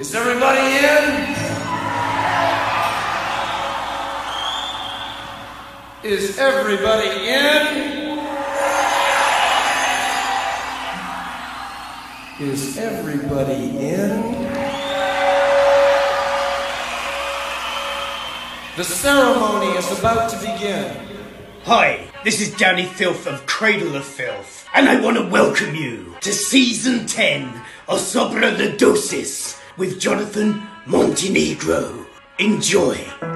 Is everybody in? Is everybody in? Is everybody in? The ceremony is about to begin. Hi, this is Danny Filth of Cradle of Filth, and I want to welcome you to season 10 of Sobra the Dosis with Jonathan Montenegro. Enjoy.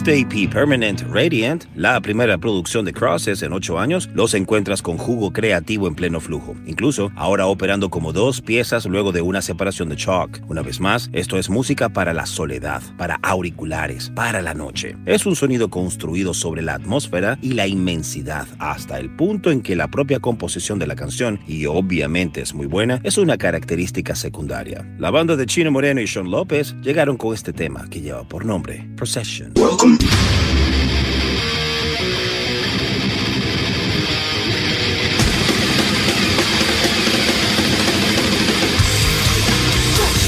Este EP Permanent Radiant, la primera producción de Crosses en ocho años, los encuentras con jugo creativo en pleno flujo. Incluso ahora operando como dos piezas luego de una separación de Chalk. Una vez más, esto es música para la soledad, para auriculares, para la noche. Es un sonido construido sobre la atmósfera y la inmensidad, hasta el punto en que la propia composición de la canción, y obviamente es muy buena, es una característica secundaria. La banda de Chino Moreno y Sean López llegaron con este tema que lleva por nombre Procession. Boom!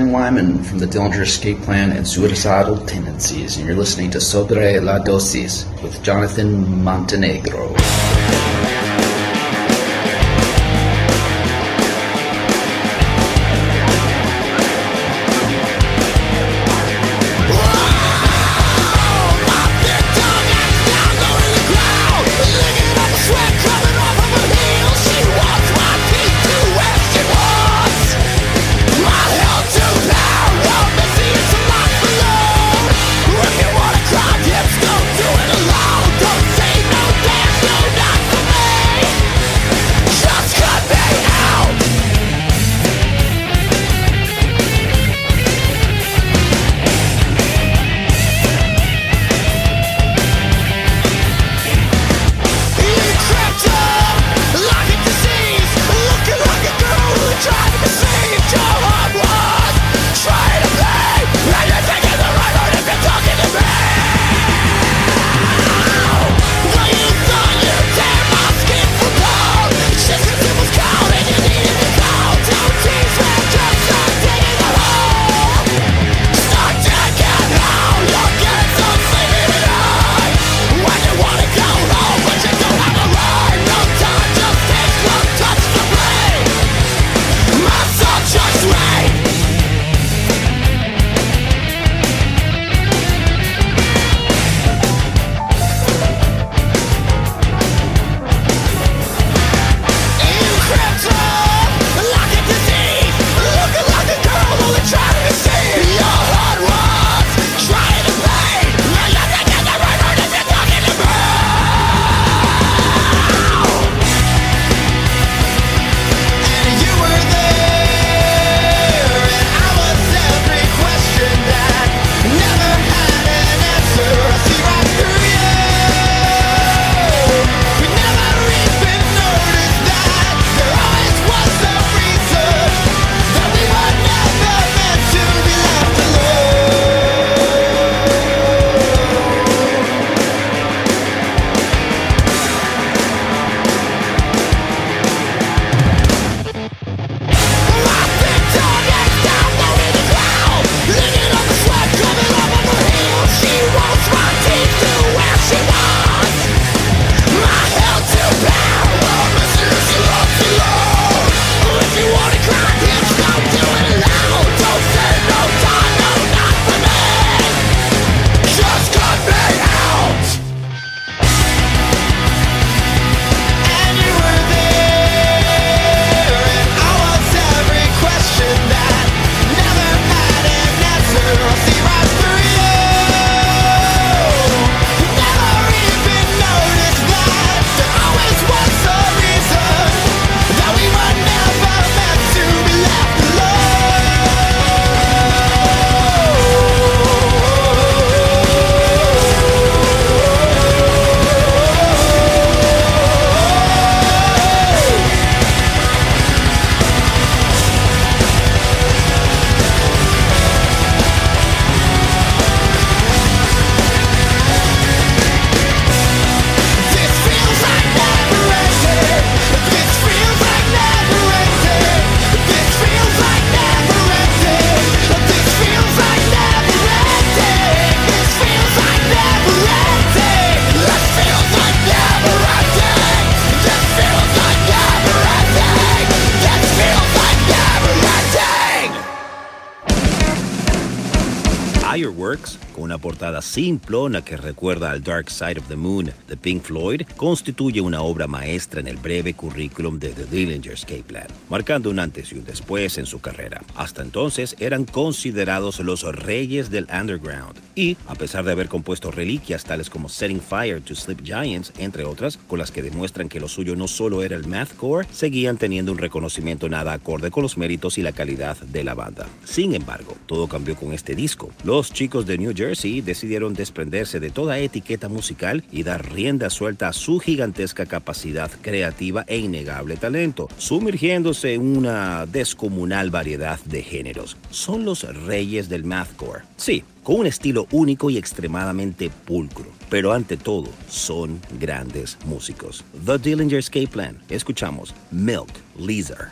Ben Wyman from the Dillinger Escape Plan and Suicidal Tendencies, and you're listening to Sobre la Dosis with Jonathan Montenegro. Portada simplona que recuerda al Dark Side of the Moon de Pink Floyd, constituye una obra maestra en el breve currículum de The Dillinger Escape Plan, marcando un antes y un después en su carrera. Hasta entonces eran considerados los reyes del underground y, a pesar de haber compuesto reliquias tales como Setting Fire to Sleep Giants, entre otras, con las que demuestran que lo suyo no solo era el mathcore, seguían teniendo un reconocimiento nada acorde con los méritos y la calidad de la banda. Sin embargo, todo cambió con este disco. Los chicos de New Jersey decidieron desprenderse de toda etiqueta musical y dar rienda suelta a su gigantesca capacidad creativa e innegable talento, sumergiéndose en una descomunal variedad de géneros. Son los reyes del mathcore. Sí, con un estilo único y extremadamente pulcro. Pero ante todo, son grandes músicos. The Dillinger Escape Plan. Escuchamos Milk Leaser.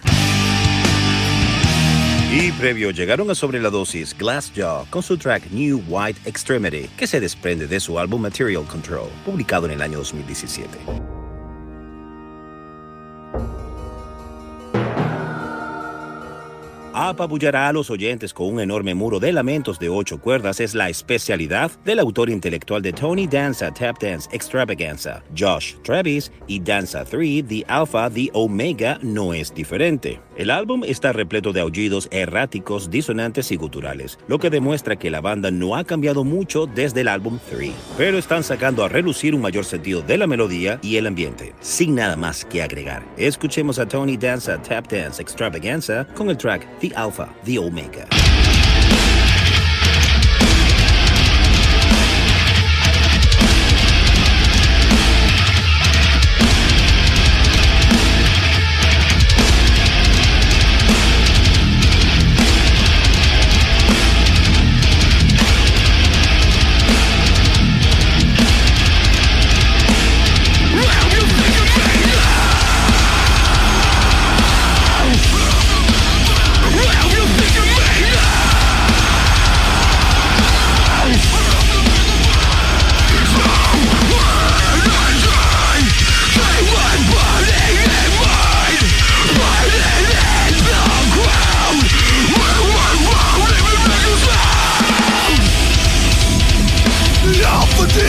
Y previo llegaron a sobre la dosis Glassjaw con su track New White Extremity, que se desprende de su álbum Material Control, publicado en el año 2017. Apabullará a los oyentes con un enorme muro de lamentos de ocho cuerdas es la especialidad del autor intelectual de Tony Danza Tap Dance Extravaganza, Josh Travis y Danza 3 The Alpha The Omega no es diferente. El álbum está repleto de aullidos erráticos, disonantes y guturales, lo que demuestra que la banda no ha cambiado mucho desde el álbum 3, pero están sacando a relucir un mayor sentido de la melodía y el ambiente, sin nada más que agregar. Escuchemos a Tony Danza Tap Dance Extravaganza con el track The Alpha, The Omega.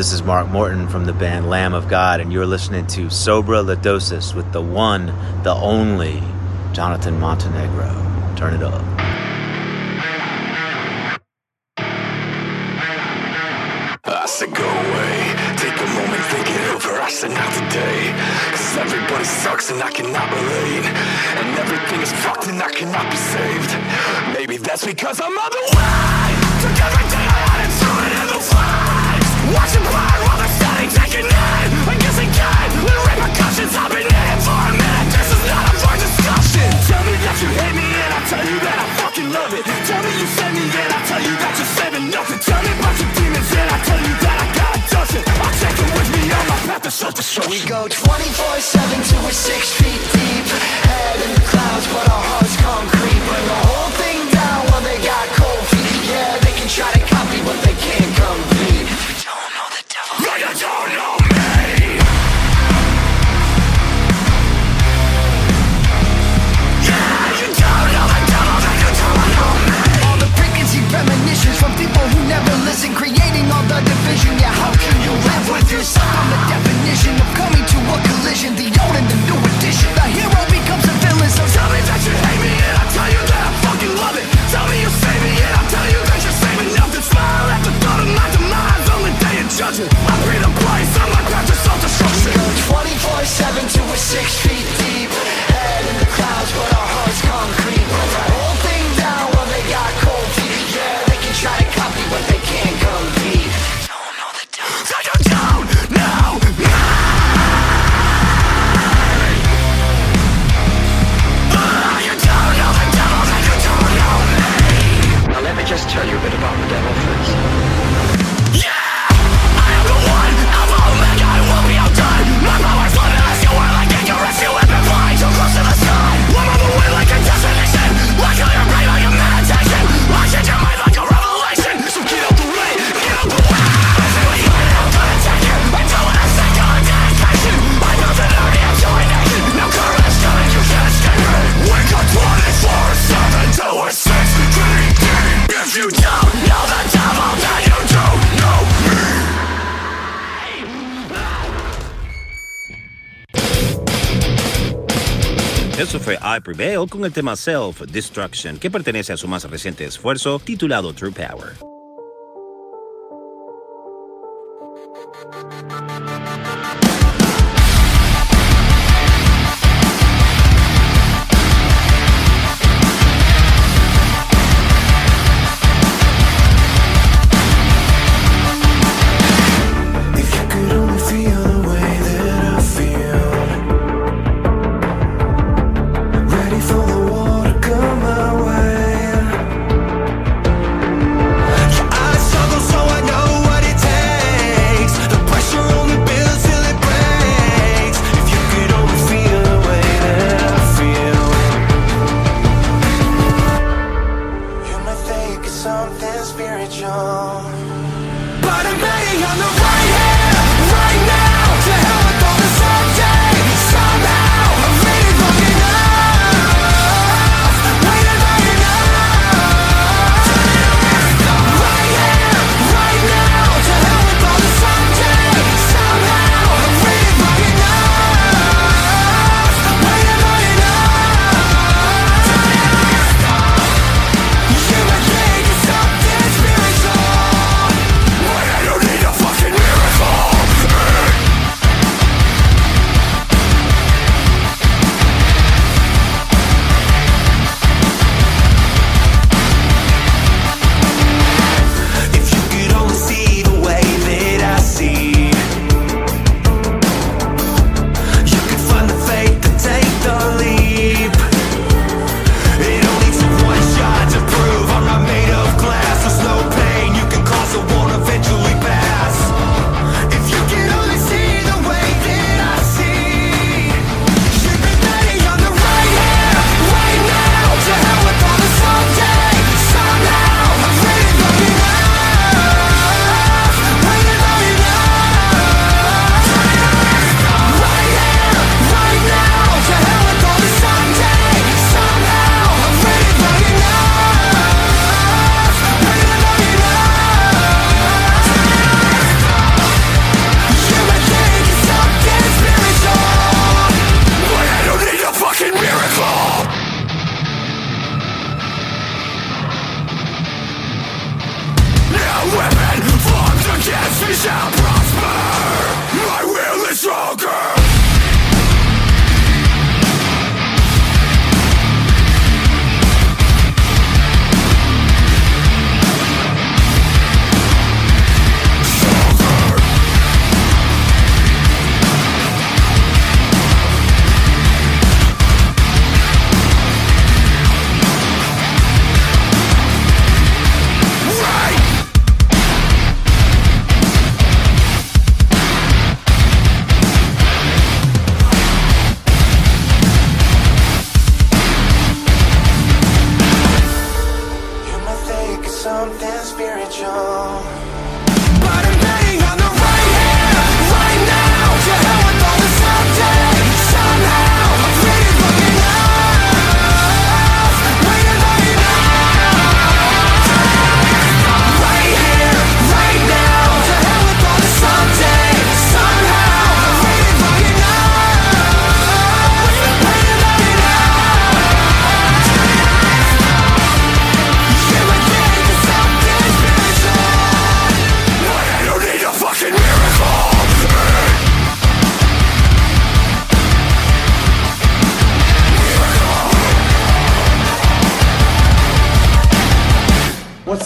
This is Mark Morton from the band Lamb of God, and you're listening to Sobra La Dosis with the one, the only Jonathan Montenegro. Turn it up. We go 24-7 till we're six feet deep Head in the clouds but our Prevail con el tema Self Destruction, que pertenece a su más reciente esfuerzo titulado True Power.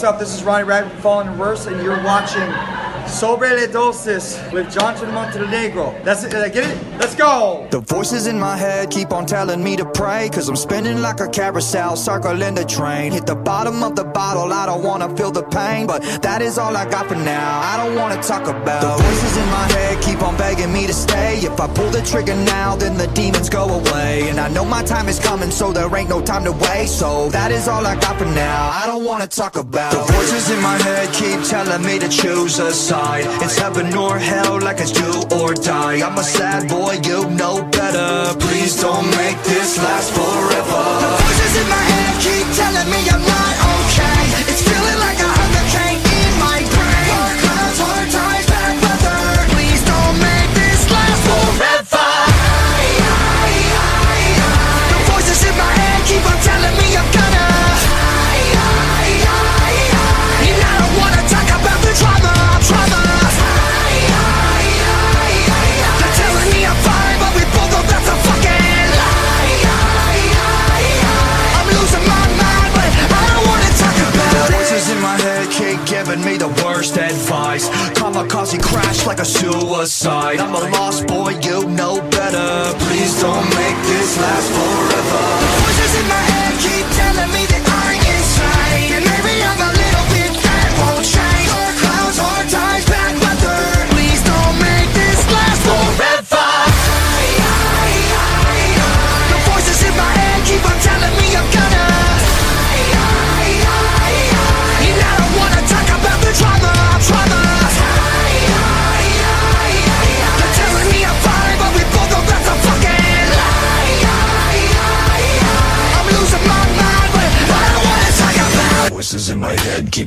Up? This is Ronnie from Fallen in Reverse, and you're watching Sobre le Dosis with Jonathan Montenegro. That's it. Did I get it? Let's go. The voices in my head keep on telling me to pray Cause I'm spinning like a carousel, circling the train Hit the bottom of the bottle, I don't wanna feel the pain But that is all I got for now, I don't wanna talk about The voices in my head keep on begging me to stay If I pull the trigger now, then the demons go away And I know my time is coming, so there ain't no time to waste So that is all I got for now, I don't wanna talk about The voices in my head keep telling me to choose a side It's heaven or hell, like it's do or die. I'm a sad boy, you know better. Please don't make this last forever. The voices in my head keep telling me I'm not Like a suicide. I'm a lost boy, you know better. Please don't make this last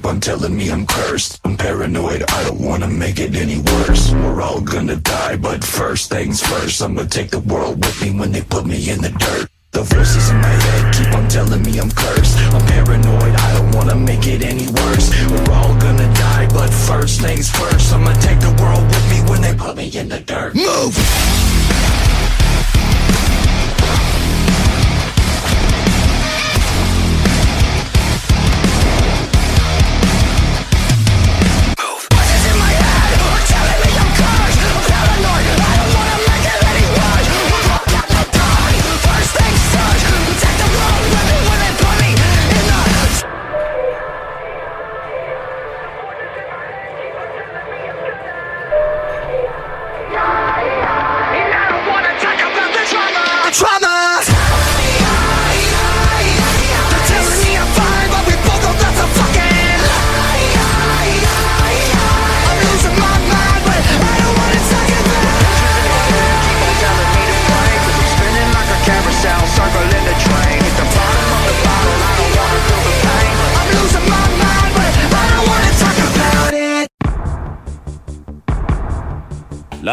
on telling me I'm cursed. I'm paranoid, I don't wanna make it any worse. We're all gonna die, but first things first. I'ma take the world with me when they put me in the dirt. The voices in my head keep on telling me I'm cursed. I'm paranoid, I don't wanna make it any worse. We're all gonna die, but first things first. I'ma take the world with me when they put me in the dirt. Move!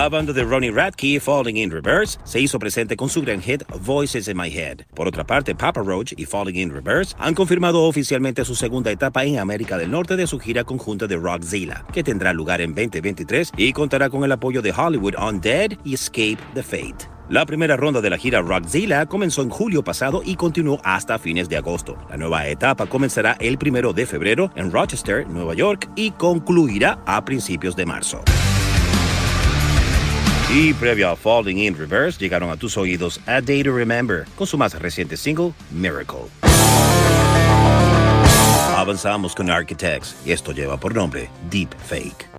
La banda de Ronnie Radke, Falling in Reverse, se hizo presente con su gran hit Voices in My Head. Por otra parte, Papa Roach y Falling in Reverse han confirmado oficialmente su segunda etapa en América del Norte de su gira conjunta de Rockzilla, que tendrá lugar en 2023 y contará con el apoyo de Hollywood Undead y Escape the Fate. La primera ronda de la gira Rockzilla comenzó en julio pasado y continuó hasta fines de agosto. La nueva etapa comenzará el primero de febrero en Rochester, Nueva York y concluirá a principios de marzo. Y previo a Falling in Reverse, llegaron a tus oídos A Day to Remember con su más reciente single, Miracle. Avanzamos con Architects y esto lleva por nombre Deep Fake.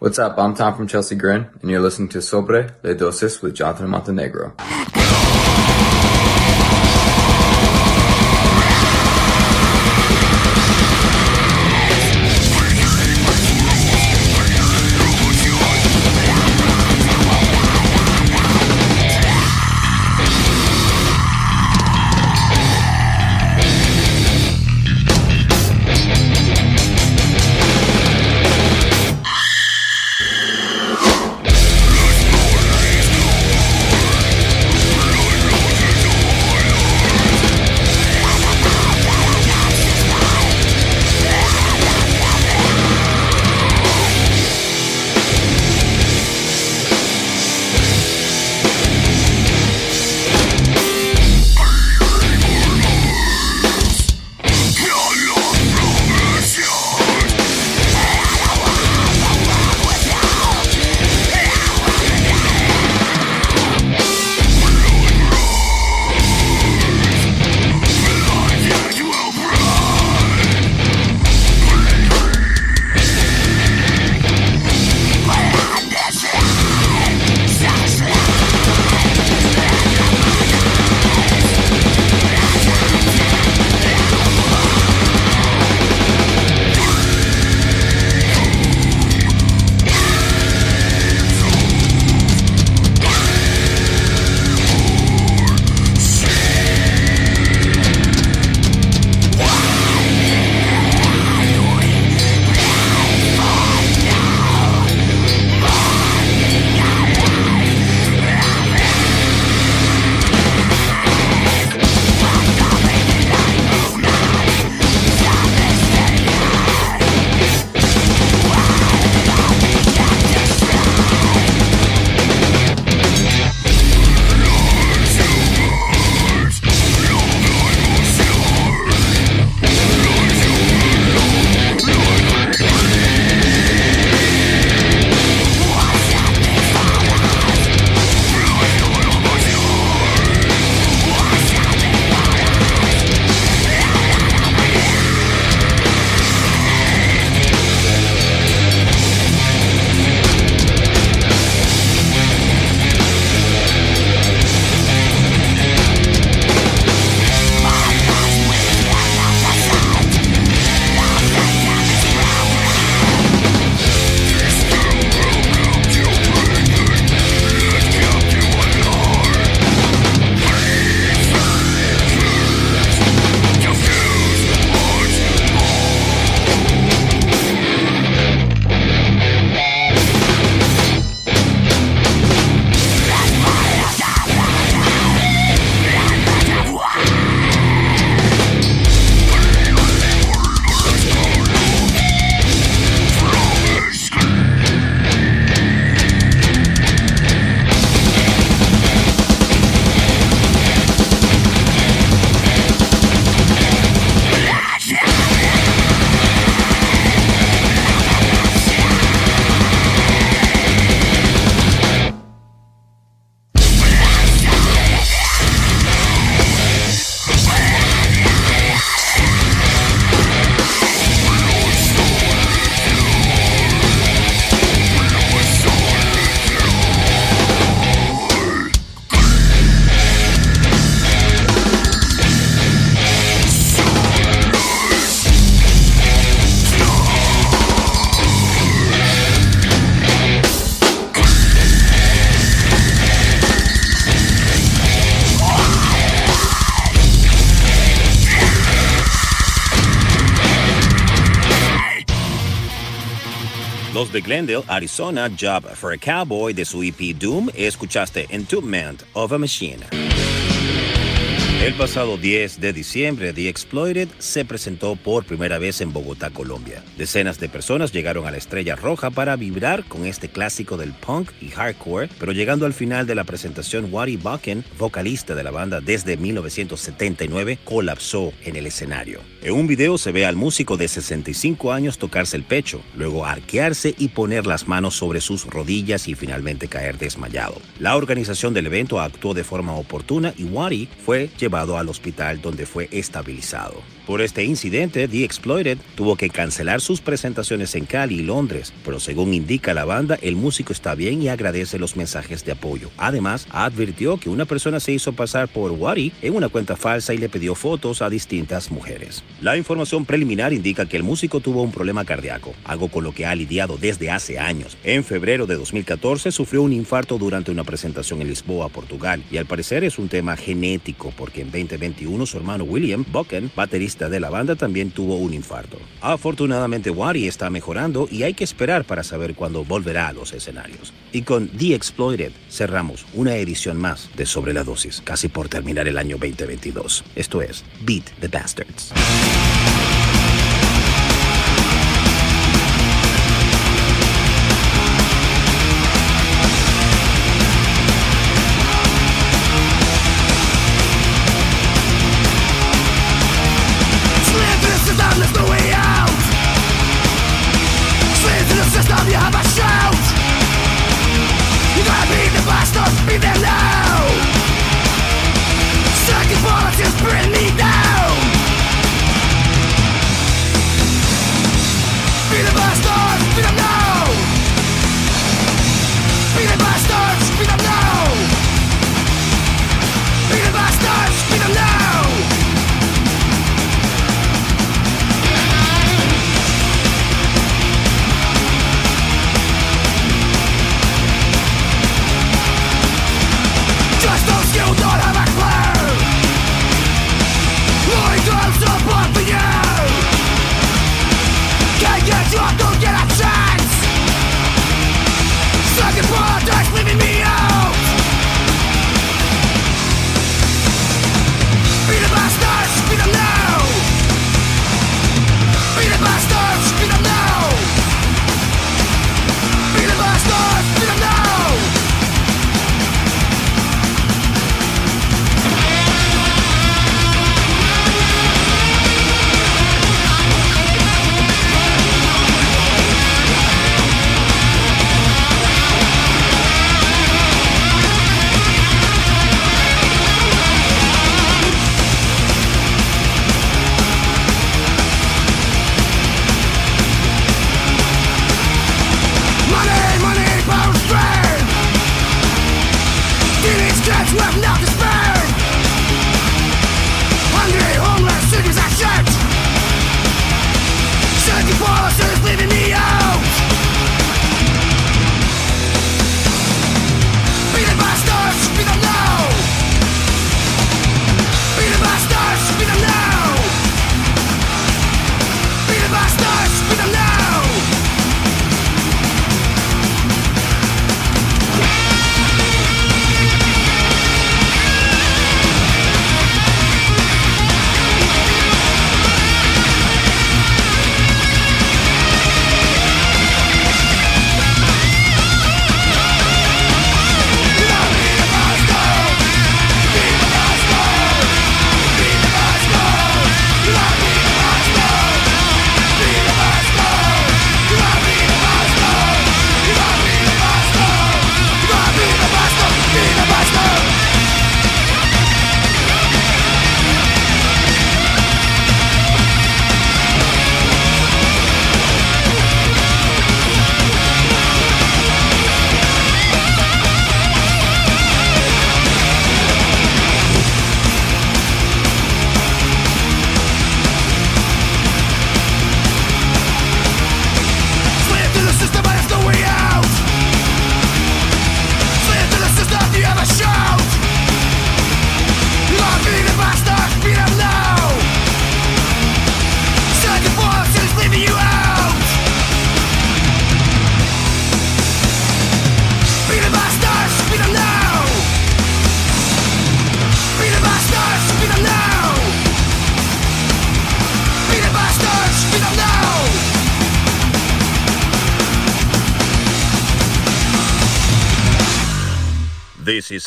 What's up? I'm Tom from Chelsea Grin, and you're listening to Sobre Le Dosis with Jonathan Montenegro. Glendale, Arizona, Job for a Cowboy de su EP Doom, escuchaste Entombment of a Machine. El pasado 10 de diciembre, The Exploited se presentó por primera vez en Bogotá, Colombia. Decenas de personas llegaron a la Estrella Roja para vibrar con este clásico del punk y hardcore, pero llegando al final de la presentación, Wadi Bucken, vocalista de la banda desde 1979, colapsó en el escenario. En un video se ve al músico de 65 años tocarse el pecho, luego arquearse y poner las manos sobre sus rodillas y finalmente caer desmayado. La organización del evento actuó de forma oportuna y Wadi fue llevado al hospital donde fue estabilizado. Por este incidente, The Exploited tuvo que cancelar sus presentaciones en Cali y Londres, pero según indica la banda, el músico está bien y agradece los mensajes de apoyo. Además, advirtió que una persona se hizo pasar por Wari en una cuenta falsa y le pidió fotos a distintas mujeres. La información preliminar indica que el músico tuvo un problema cardíaco, algo con lo que ha lidiado desde hace años. En febrero de 2014 sufrió un infarto durante una presentación en Lisboa, Portugal, y al parecer es un tema genético porque en 2021 su hermano William Bucken, baterista de la banda también tuvo un infarto. Afortunadamente Wari está mejorando y hay que esperar para saber cuándo volverá a los escenarios. Y con The Exploited cerramos una edición más de Sobre la Dosis, casi por terminar el año 2022. Esto es Beat the Bastards.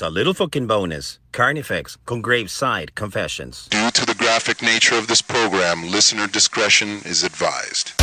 A little fucking bonus. Carnifex con Graveside Confessions. Due to the graphic nature of this program, listener discretion is advised.